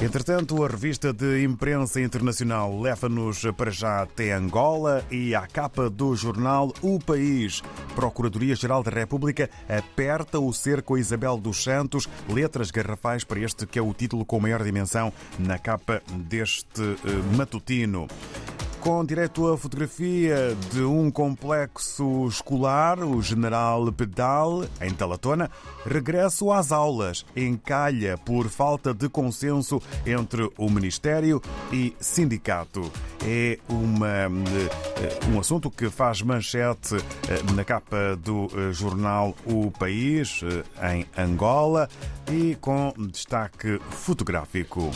Entretanto, a revista de imprensa internacional leva-nos para já até Angola e à capa do jornal O País. Procuradoria-Geral da República aperta o cerco a Isabel dos Santos, letras garrafais para este que é o título com maior dimensão na capa deste eh, matutino com direito à fotografia de um complexo escolar, o General Pedal, em Talatona, regresso às aulas, encalha por falta de consenso entre o Ministério e sindicato. É uma, eh, um assunto que faz manchete eh, na capa do eh, jornal O País, em Angola, e com destaque fotográfico.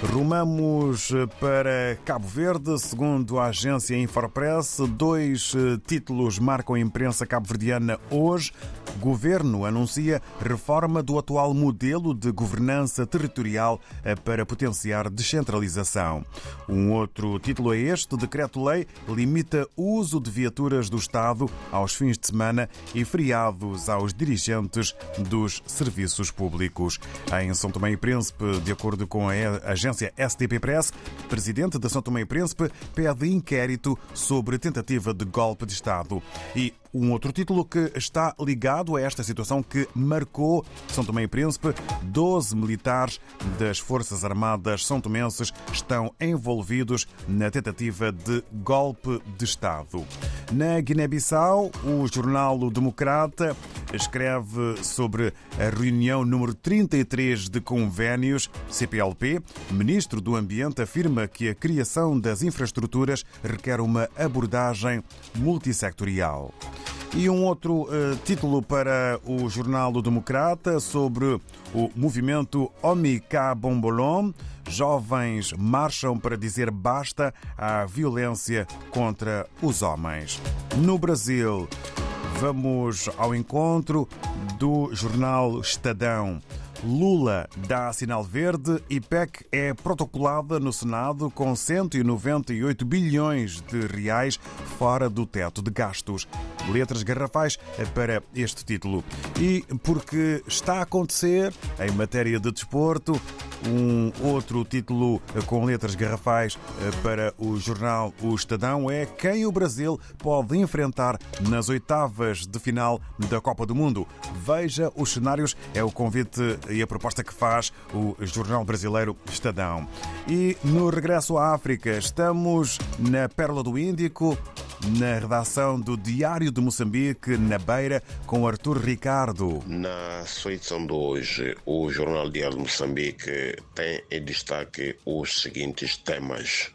Rumamos para Cabo Verde, segundo a agência Infopress. Dois títulos marcam a imprensa cabo-verdiana hoje. Governo anuncia reforma do atual modelo de governança territorial para potenciar descentralização. Um outro título é este: Decreto-Lei limita o uso de viaturas do Estado aos fins de semana e feriados aos dirigentes dos serviços públicos. Em São Tomé e Príncipe, de acordo com a agência STP Press, presidente da São Tomé e Príncipe pede inquérito sobre tentativa de golpe de Estado. E um outro título que está ligado a esta situação que marcou São Tomé e Príncipe. Doze militares das Forças Armadas são tomenses estão envolvidos na tentativa de golpe de Estado. Na Guiné-Bissau, o jornal o Democrata escreve sobre a reunião número 33 de convênios CPLP. Ministro do Ambiente afirma que a criação das infraestruturas requer uma abordagem multissectorial. E um outro uh, título para o jornal O Democrata sobre o movimento Omika Bombolom. Jovens marcham para dizer basta à violência contra os homens. No Brasil, vamos ao encontro do jornal Estadão. Lula dá sinal verde e PEC é protocolada no Senado com 198 bilhões de reais fora do teto de gastos. Letras garrafais para este título. E porque está a acontecer, em matéria de desporto, um outro título com letras garrafais para o jornal O Estadão é quem o Brasil pode enfrentar nas oitavas de final da Copa do Mundo. Veja os cenários, é o convite e a proposta que faz o jornal brasileiro Estadão. E no regresso à África, estamos na Pérola do Índico, na redação do Diário de Moçambique, na Beira, com Artur Ricardo. Na sua edição de hoje, o Jornal Diário de Moçambique tem em destaque os seguintes temas.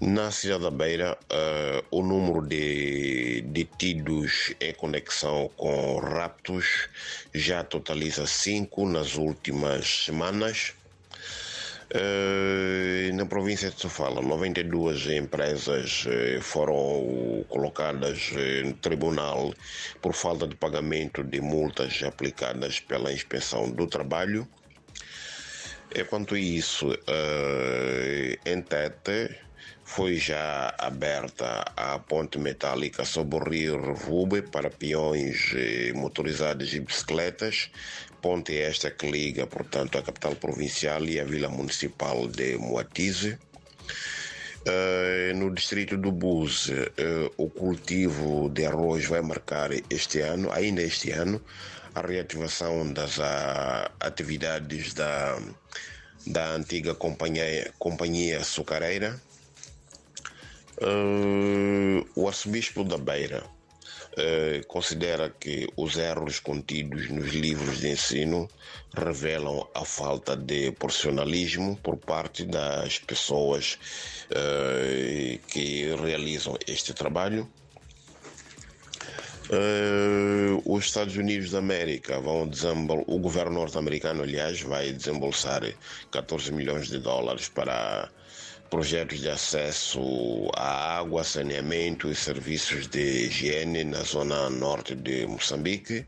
Na cidade da Beira, uh, o número de detidos em conexão com raptos já totaliza cinco nas últimas semanas. Uh, na província de Sofala, 92 empresas uh, foram colocadas uh, no tribunal por falta de pagamento de multas aplicadas pela Inspeção do Trabalho. Enquanto isso, em Tete, foi já aberta a ponte metálica sobre o rio Revube para peões motorizados e bicicletas, ponte esta que liga, portanto, a capital provincial e a vila municipal de Moatize. Uh, no distrito do Buse, uh, o cultivo de arroz vai marcar este ano, ainda este ano, a reativação das uh, atividades da, da antiga companhia, companhia açucareira. o arcebispo da Beira Uh, considera que os erros contidos nos livros de ensino revelam a falta de profissionalismo por parte das pessoas uh, que realizam este trabalho. Uh, os Estados Unidos da América vão desembolsar, o governo norte-americano, aliás, vai desembolsar 14 milhões de dólares para projetos de acesso à água, saneamento e serviços de higiene na zona norte de Moçambique.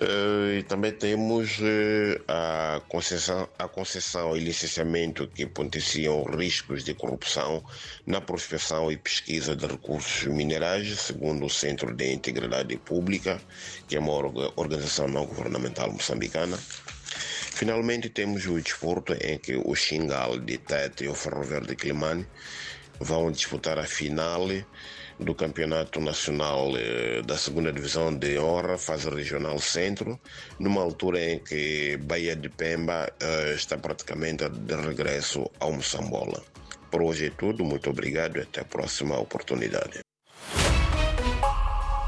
Uh, e também temos uh, a, concessão, a concessão e licenciamento que potenciam riscos de corrupção na prospecção e pesquisa de recursos minerais, segundo o Centro de Integridade Pública, que é uma organização não governamental moçambicana. Finalmente temos o desporto em que o Xingal de Tete e o Ferroviário de Climane vão disputar a final do Campeonato Nacional eh, da Segunda Divisão de Honra, fase regional centro, numa altura em que Bahia de Pemba eh, está praticamente de regresso ao Moçambola. Por hoje é tudo, muito obrigado e até a próxima oportunidade.